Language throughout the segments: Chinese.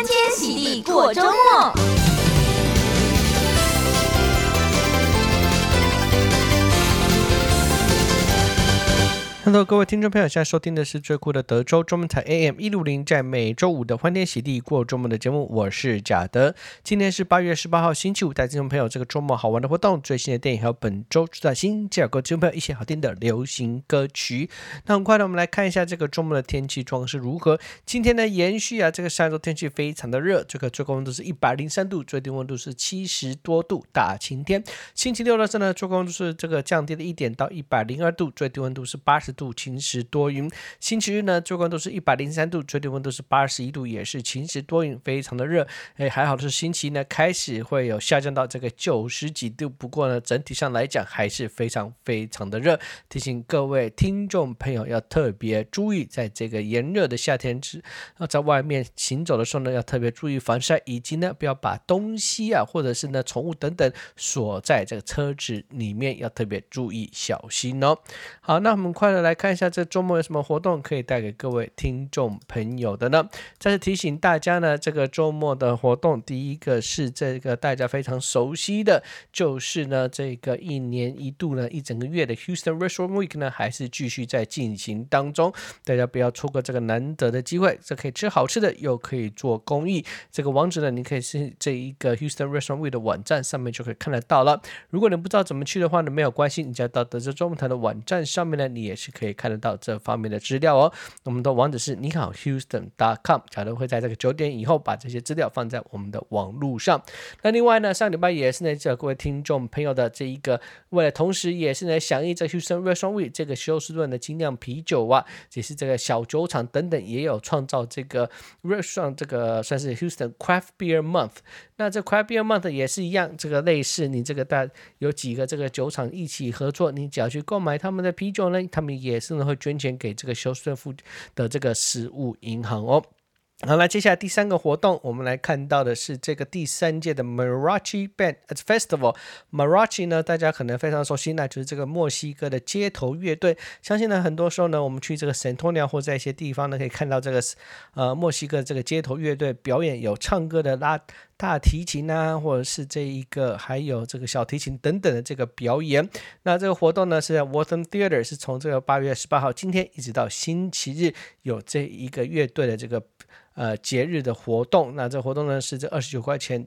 欢天喜地过周末。各位听众朋友，现在收听的是最酷的德州中文台 AM 一六零，在每周五的欢天喜地过周末的节目，我是贾德。今天是八月十八号，星期五，带听众朋友这个周末好玩的活动、最新的电影，还有本周主打新介绍给听众朋友一些好听的流行歌曲。那很快呢，我们来看一下这个周末的天气状况是如何。今天呢，延续啊，这个上周天气非常的热，这个最高温度是一百零三度，最低温度是七十多度，大晴天。星期六的时候呢，最高温度是这个降低了一点到一百零二度，最低温度是八十度。晴时多云，星期日呢，最高温度是一百零三度，最低温度是八十一度，也是晴时多云，非常的热。哎，还好的是星期一呢开始会有下降到这个九十几度，不过呢，整体上来讲还是非常非常的热。提醒各位听众朋友要特别注意，在这个炎热的夏天之，在外面行走的时候呢，要特别注意防晒，以及呢不要把东西啊或者是呢宠物等等锁在这个车子里面，要特别注意小心哦。好，那我们快乐来。来看一下这周末有什么活动可以带给各位听众朋友的呢？再次提醒大家呢，这个周末的活动，第一个是这个大家非常熟悉的，就是呢这个一年一度呢一整个月的 Houston Restaurant Week 呢，还是继续在进行当中。大家不要错过这个难得的机会，这可以吃好吃的，又可以做公益。这个网址呢，你可以是这一个 Houston Restaurant Week 的网站上面就可以看得到了。如果你不知道怎么去的话呢，没有关系，你只要到德州中文台的网站上面呢，你也是可以。看得到这方面的资料哦。我们的网址是你好 Houston.com，假如会在这个九点以后把这些资料放在我们的网络上。那另外呢，上礼拜也是呢，这各位听众朋友的这一个，为了同时也是呢，响应这 Houston Restaurant Week 这个休斯顿的精酿啤酒啊，也是这个小酒厂等等，也有创造这个 Restaurant 这个算是 Houston Craft Beer Month。那这 Cry Beer Month 也是一样，这个类似你这个大有几个这个酒厂一起合作，你只要去购买他们的啤酒呢，他们也是呢会捐钱给这个休斯顿附的这个食物银行哦。好，了接下来第三个活动，我们来看到的是这个第三届的 Marachi Band Festival。Marachi 呢，大家可能非常熟悉，那就是这个墨西哥的街头乐队。相信呢，很多时候呢，我们去这个 San Antonio 或在一些地方呢，可以看到这个呃墨西哥这个街头乐队表演，有唱歌的、拉大提琴啊，或者是这一个还有这个小提琴等等的这个表演。那这个活动呢，是在 Wortham Theater，是从这个八月十八号今天一直到星期日，有这一个乐队的这个。呃，节日的活动，那这活动呢是这二十九块钱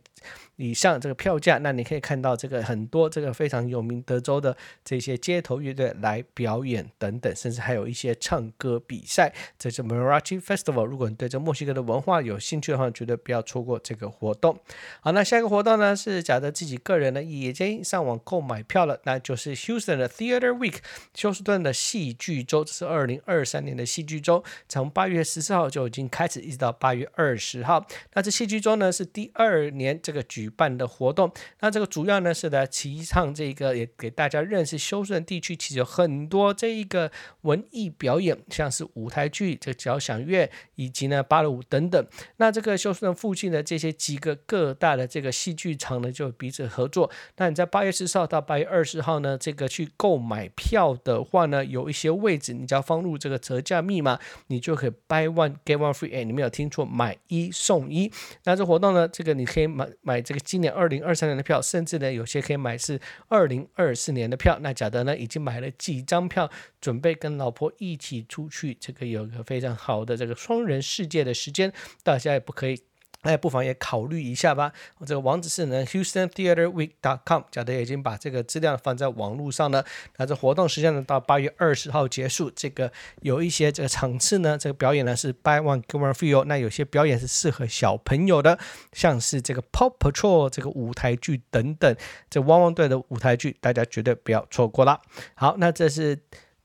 以上这个票价，那你可以看到这个很多这个非常有名德州的这些街头乐队来表演等等，甚至还有一些唱歌比赛。这是 Mariachi Festival，如果你对这墨西哥的文化有兴趣的话，绝对不要错过这个活动。好，那下一个活动呢是假的自己个人呢已经上网购买票了，那就是 Houston 的 Theater Week，休斯顿的戏剧周，这是二零二三年的戏剧周，从八月十四号就已经开始，一直到。八月二十号，那这戏剧周呢是第二年这个举举办的活动。那这个主要呢是来提倡这个，也给大家认识休斯顿地区其实有很多这一个文艺表演，像是舞台剧、这个交响乐以及呢芭蕾舞等等。那这个休斯顿附近的这些几个各大的这个戏剧场呢就彼此合作。那你在八月十四号到八月二十号呢，这个去购买票的话呢，有一些位置你只要放入这个折价密码，你就可以 buy one get one free。哎，你没有听。错买一送一，那这活动呢？这个你可以买买这今年二零二三年的票，甚至呢有些可以买是二零二四年的票。那贾德呢已经买了几张票，准备跟老婆一起出去，这个有个非常好的这个双人世界的时间，大家也不可以。哎，不妨也考虑一下吧。这个网址是呢，Houston Theater Week dot com。贾德已经把这个资料放在网络上了。那这活动时间呢，到八月二十号结束。这个有一些这个场次呢，这个表演呢是 Buy One Get One Free 哦。那有些表演是适合小朋友的，像是这个 Pop Patrol 这个舞台剧等等，这汪汪队的舞台剧，大家绝对不要错过了。好，那这是。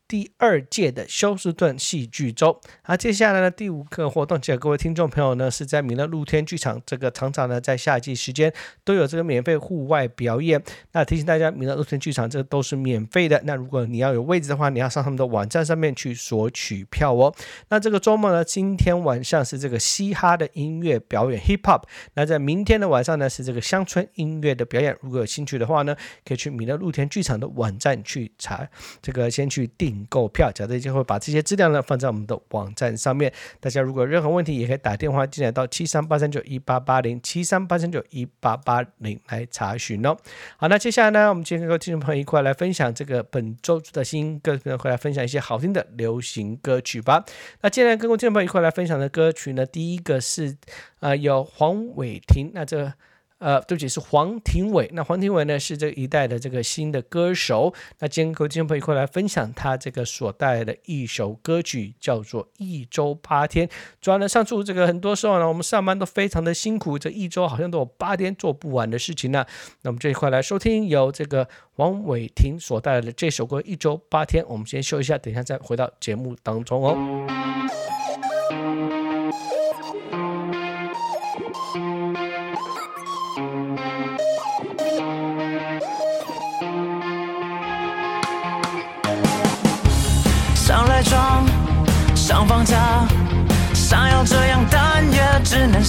第二届的休斯顿戏剧周，好，接下来呢，第五个活动，请各位听众朋友呢，是在米勒露天剧场，这个常常呢在夏季时间都有这个免费户外表演。那提醒大家，米勒露天剧场这都是免费的。那如果你要有位置的话，你要上他们的网站上面去索取票哦。那这个周末呢，今天晚上是这个嘻哈的音乐表演 （hip hop）。那在明天的晚上呢，是这个乡村音乐的表演。如果有兴趣的话呢，可以去米勒露天剧场的网站去查，这个先去订。购票。小队就会把这些资料呢放在我们的网站上面。大家如果有任何问题，也可以打电话进来到七三八三九一八八零七三八三九一八八零来查询哦。好，那接下来呢，我们今天跟听众朋友一块来分享这个本周的新歌，会来分享一些好听的流行歌曲吧。那接下来跟听众朋友一块来分享的歌曲呢，第一个是呃有黄伟霆，那这。呃，对不起，是黄庭伟。那黄庭伟呢，是这一代的这个新的歌手。那今天跟听众朋友一块来分享他这个所带来的一首歌曲，叫做《一周八天》。主要呢，上述这个很多时候呢，我们上班都非常的辛苦，这一周好像都有八天做不完的事情呢。那我们这一块来收听由这个黄伟霆所带来的这首歌《一周八天》。我们先休一下，等一下再回到节目当中哦。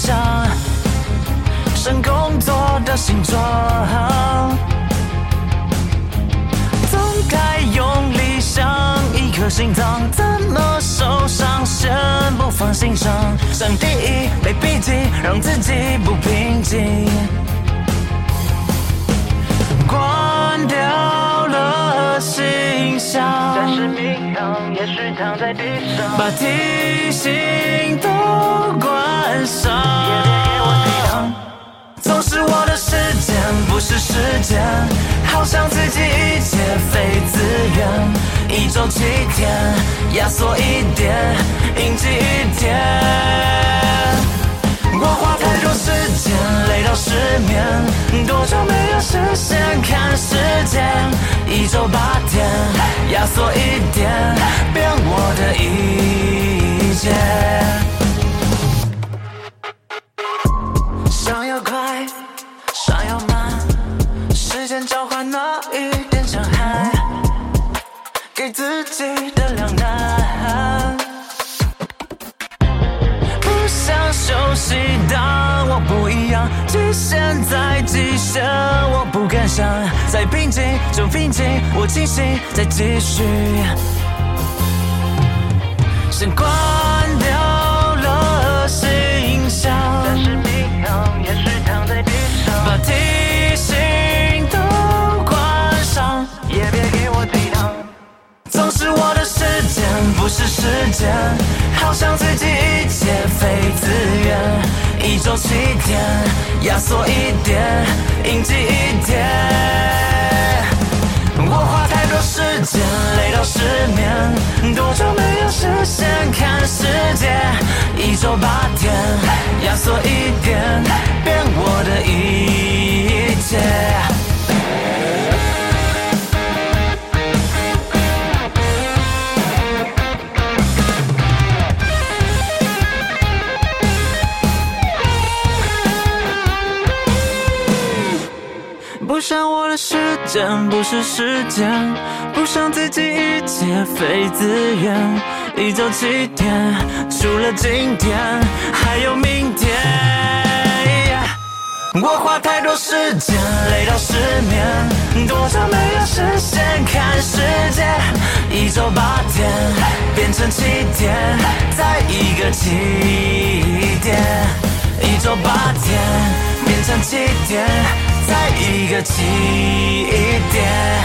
只能想。剩工作的形状，总该用力像。一颗心脏怎么受伤，先不放心上。想第一枚笔记，让自己不平静。关掉了信箱。也许躺在地上，把提醒是时间，好像自己一切非自愿。一周七天，压缩一点，应急一点。我花太多时间累到失眠，多久没有实现看时间？一周八天，压缩一点，变我的一切。现，在极限，我不敢想，再平静就平静，我清醒再继续。先关掉了信箱，暂时迷航，也许躺在地上，把提醒都关上，也别给我抵挡。总是我的时间不是时间，好像自己一切非自愿。一周七天，压缩一点，应急一点。我花太多时间，累到失眠，是时间，不想自己一切非自愿。一周七天，除了今天还有明天。我花太多时间累到失眠，多久没有实现看世界？一周八天变成七天，在一个起点。一周八天变成起点。再一个起点。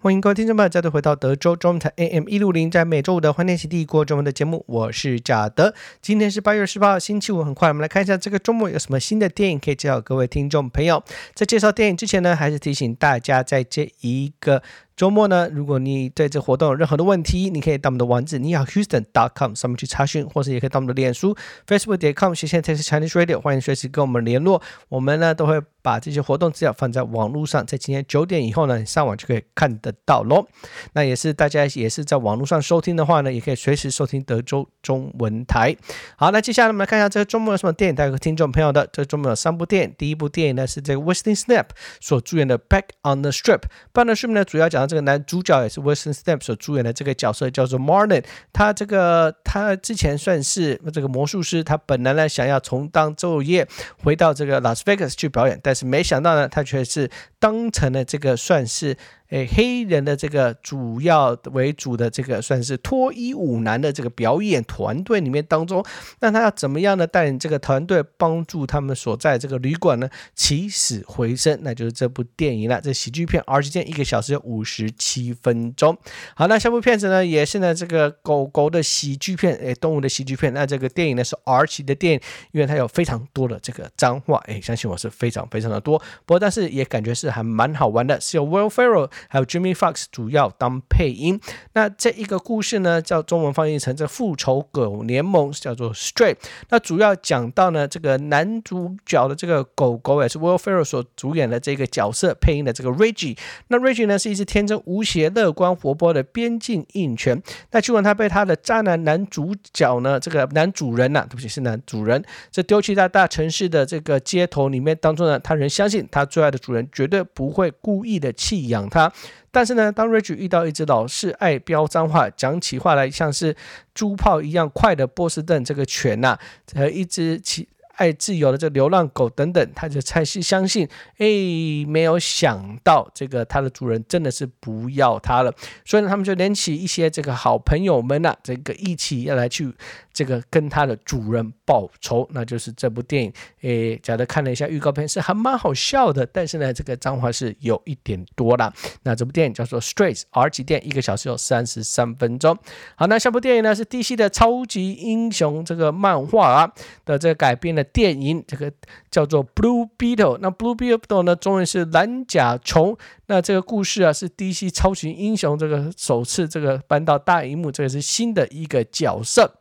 欢迎各位听众朋友再度回到德州中文台 AM 一六零，在每周五的欢天喜地过中文的节目，我是贾德。今天是八月十八号，星期五，很快我们来看一下这个周末有什么新的电影可以介绍各位听众朋友。在介绍电影之前呢，还是提醒大家，在这一个。周末呢，如果你对这活动有任何的问题，你可以到我们的网址 niahouston.com 上面去查询，或是也可以到我们的脸书 facebook.com 斜线 Texas Chinese Radio，欢迎随时跟我们联络。我们呢都会把这些活动资料放在网络上，在今天九点以后呢，你上网就可以看得到喽。那也是大家也是在网络上收听的话呢，也可以随时收听德州中文台。好，那接下来我们来看一下这个周末有什么电影带给听众朋友的。这周末有三部电影，第一部电影呢是这个 Wesley Snipes 所主演的 Back on the Strip。Back on the Strip 呢主要讲。这个男主角也是 Wesley Snipes 所主演的这个角色叫做 Martin，他这个他之前算是这个魔术师，他本来呢想要从当昼夜回到这个 Las Vegas 去表演，但是没想到呢，他却是当成了这个算是诶黑人的这个主要为主的这个算是脱衣舞男的这个表演团队里面当中，那他要怎么样呢？带领这个团队帮助他们所在这个旅馆呢起死回生，那就是这部电影了。这喜剧片 R 级电影一个小时有五十七分钟。好，那下部片子呢也是呢这个狗狗的喜剧片，诶动物的喜剧片。那这个电影呢是 R 级的电影，因为它有非常多的这个脏话，诶相信我是非常非常的多。不过但是也感觉是还蛮好玩的，是有 Will Ferrell 还有 Jimmy Fox 主要当配音。那这一个故事呢叫中文翻译成这复仇狗联盟，叫做 Stray。那主要讲到呢这个男主角的这个狗狗也是 Will Ferrell 所主演的这个角色配音的这个 Reggie。那 Reggie 呢是一只天真无邪、乐观活泼的边境印犬。那尽管他被他的渣男男主角呢这个男主人呐、对不起是男主人，这丢弃在大城市的这个街头里面当中呢，他仍相信他最爱的主人绝对不会故意的弃养他。但是呢，当 Reggie 遇到一只老是爱飙脏话、讲起话来像是猪炮一样快的波士顿这个犬呐、和一只其。爱自由的这流浪狗等等，他就才是相信，哎，没有想到这个他的主人真的是不要他了，所以呢，他们就连起一些这个好朋友们呐、这个一起要来去这个跟他的主人报仇，那就是这部电影。诶，假的看了一下预告片，是还蛮好笑的，但是呢，这个脏话是有一点多啦。那这部电影叫做《Strays》R 级电，一个小时有三十三分钟。好，那下部电影呢是 DC 的超级英雄这个漫画啊的这个改编的。电影这个叫做 Blue Beetle，那 Blue Beetle 呢，中文是蓝甲虫。那这个故事啊，是 DC 超级英雄这个首次这个搬到大荧幕，这个是新的一个角色。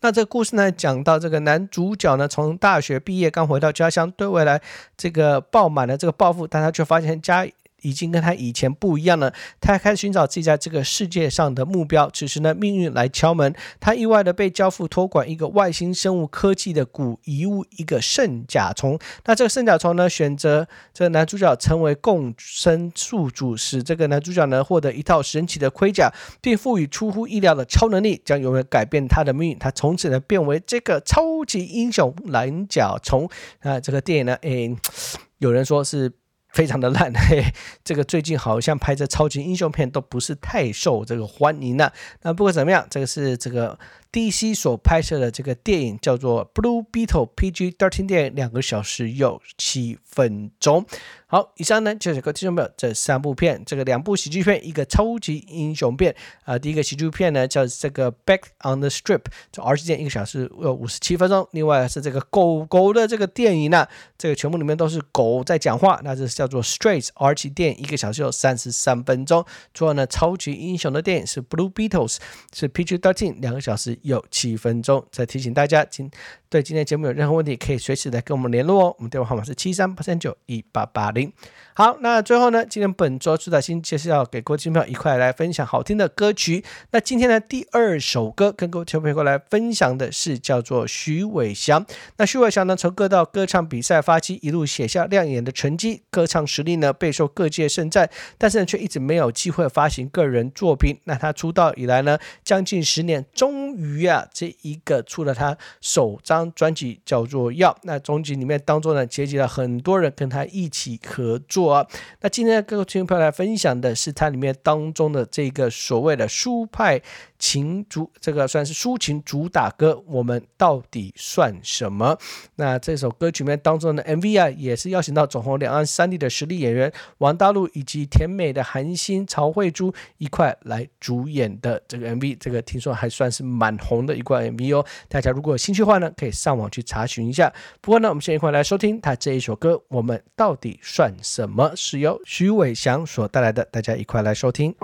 那这个故事呢，讲到这个男主角呢，从大学毕业刚回到家乡，对未来这个抱满了这个抱负，但他却发现家。已经跟他以前不一样了，他开始寻找自己在这个世界上的目标。此时呢，命运来敲门，他意外的被交付托管一个外星生物科技的古遗物，一个圣甲虫。那这个圣甲虫呢，选择这个男主角成为共生宿主，使这个男主角呢获得一套神奇的盔甲，并赋予出乎意料的超能力，将永远改变他的命运。他从此呢变为这个超级英雄蓝甲虫。啊，这个电影呢，诶，有人说是。非常的烂，嘿，这个最近好像拍这超级英雄片都不是太受这个欢迎了。那不管怎么样，这个是这个。DC 所拍摄的这个电影叫做《Blue Beetle》，PG thirteen 电影，两个小时有七分钟。好，以上呢就是各位听众朋友这三部片，这个两部喜剧片，一个超级英雄片啊、第一个喜剧片呢叫这个《Back on the Strip》，这 R 级电，一个小时呃五十七分钟。另外是这个狗狗的这个电影呢，这个全部里面都是狗在讲话，那这是叫做《Strays》R 级电影，一个小时有三十三分钟。最后呢，超级英雄的电影是《Blue Beetles》，是 PG thirteen，两个小时。有七分钟，再提醒大家，今对今天节目有任何问题，可以随时来跟我们联络哦。我们电话号码是七三八三九一八八零。好，那最后呢，今天本周出的新就是要给各位听众一块来分享好听的歌曲。那今天的第二首歌，跟各位听众朋友来分享的是叫做徐伟祥。那徐伟祥呢，从各道歌唱比赛发起，一路写下亮眼的成绩，歌唱实力呢备受各界盛赞，但是呢，却一直没有机会发行个人作品。那他出道以来呢，将近十年，终于啊，这一个出了他首张专辑，叫做《药》。那专辑里面当中呢，结集了很多人跟他一起合作啊。那今天各位听众朋友来分享的是他里面当中的这个所谓的书派情主，这个算是抒情主打歌，我们到底算什么？那这首歌曲面当中的 MV 啊，也是邀请到走红两岸三地的实力演员王大陆以及甜美的韩星曹慧珠一块来主演的这个 MV，这个听说还算是蛮红的一块 MV 哦。大家如果有兴趣的话呢，可以上网去查询一下。不过呢，我们先一块来收听他这一首歌，我们到底算什么？是由徐伟祥所带来的，大家一块来收听。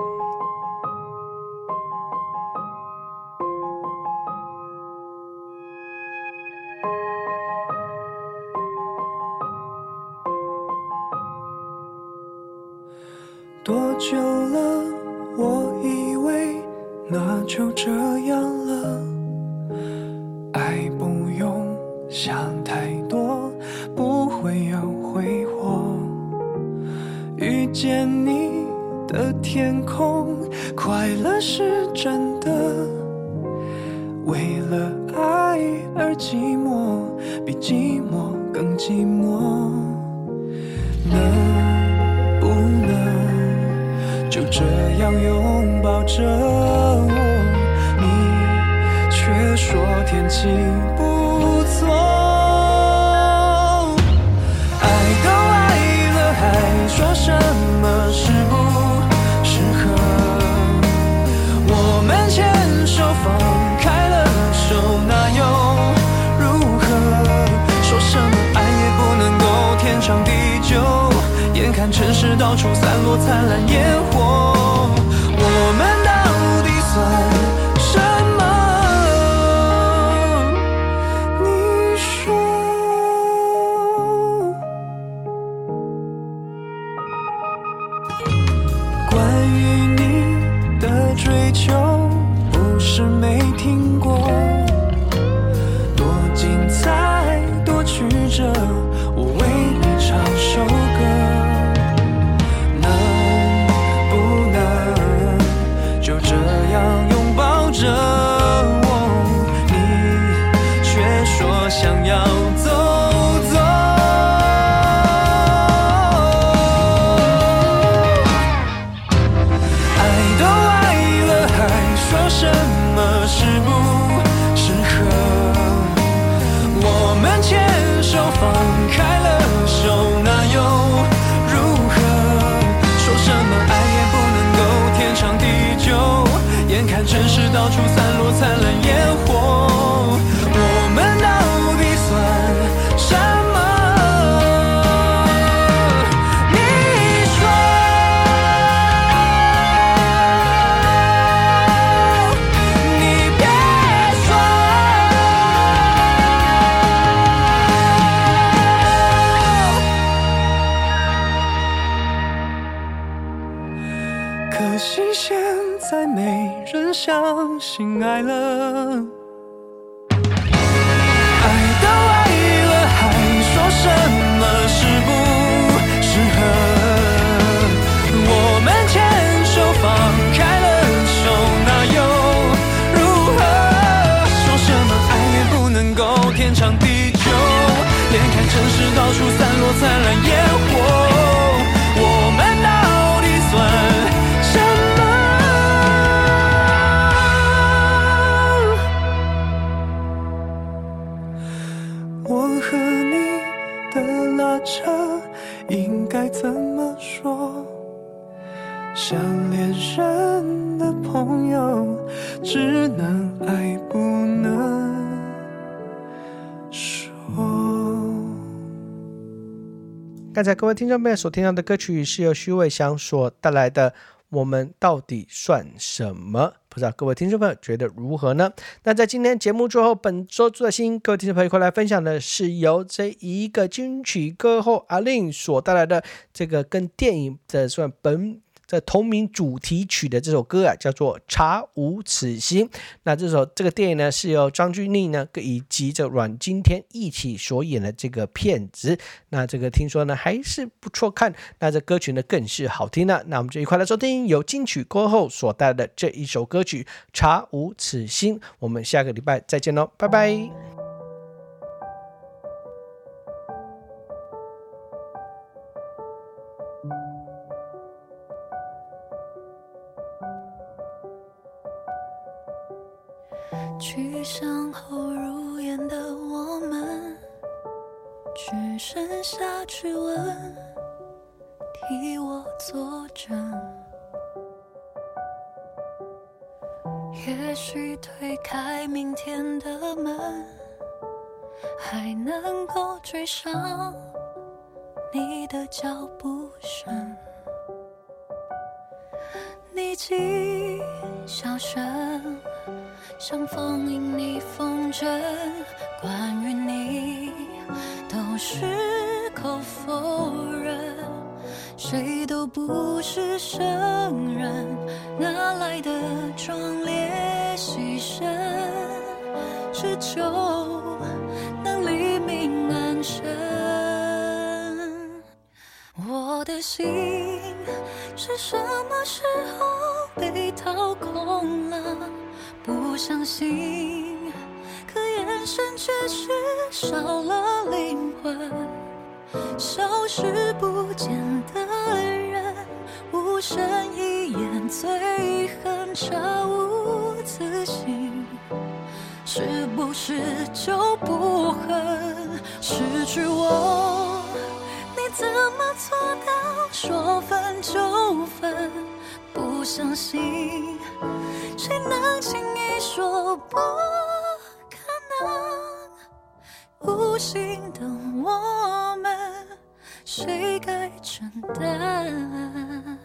就这样了，爱不用想太多，不会有挥霍。遇见你的天空，快乐是真的，为了爱而寂寞，比寂寞更寂寞。能不能就？这样拥抱着处散落灿烂城市到处散落灿烂烟在各位听众朋友所听到的歌曲是由徐伟翔所带来的。我们到底算什么？不知道各位听众朋友觉得如何呢？那在今天节目最后，本周最新各位听众朋友一块来分享的是由这一个金曲歌后阿令所带来的这个跟电影的算本。的同名主题曲的这首歌啊，叫做《查无此心》。那这首这个电影呢，是由张钧甯呢以及这阮经天一起所演的这个片子。那这个听说呢还是不错看。那这歌曲呢更是好听了。那我们就一块来收听由金曲歌后所带的这一首歌曲《查无此心》。我们下个礼拜再见喽，拜拜。去向后入眼的我们，只剩下质问，替我作证。也许推开明天的门，还能够追上你的脚步声。你记笑声。像风影逆风筝，关于你都矢口否认，谁都不是圣人，哪来的壮烈牺牲，只求能黎明安生。我的心是什么时候被掏空了？相信，可眼神却是少了灵魂。消失不见的人，无声一眼最恨查无自信，是不是就不恨失去我？你怎么做到说分就分？不相信，谁能轻说不可能？无心的我们，谁该承担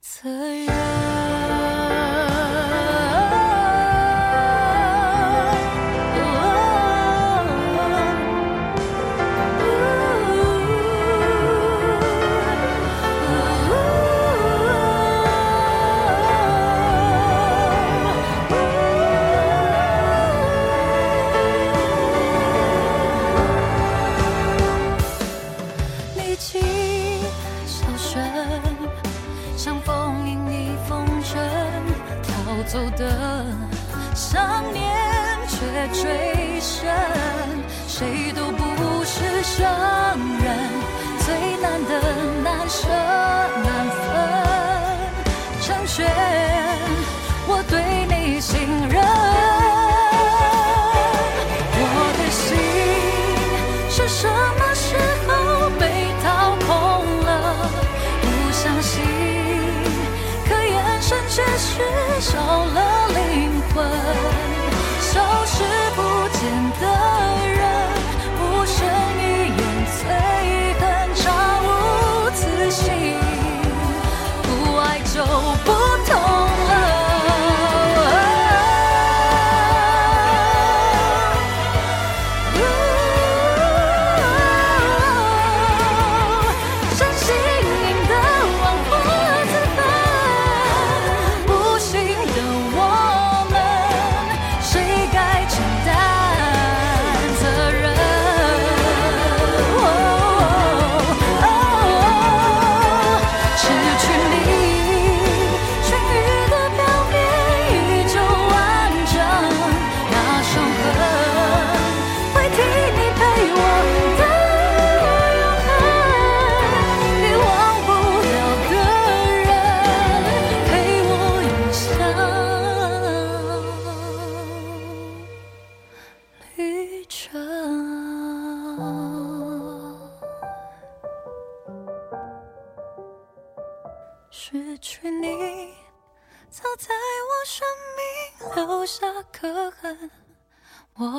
责任？走的想念却最深，谁都不是圣人，最难的难舍难分，成全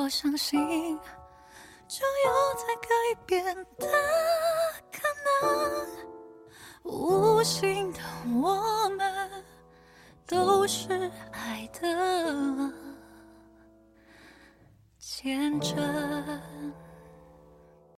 我相信，就有在改变的可能。无心的我们，都是爱的见证。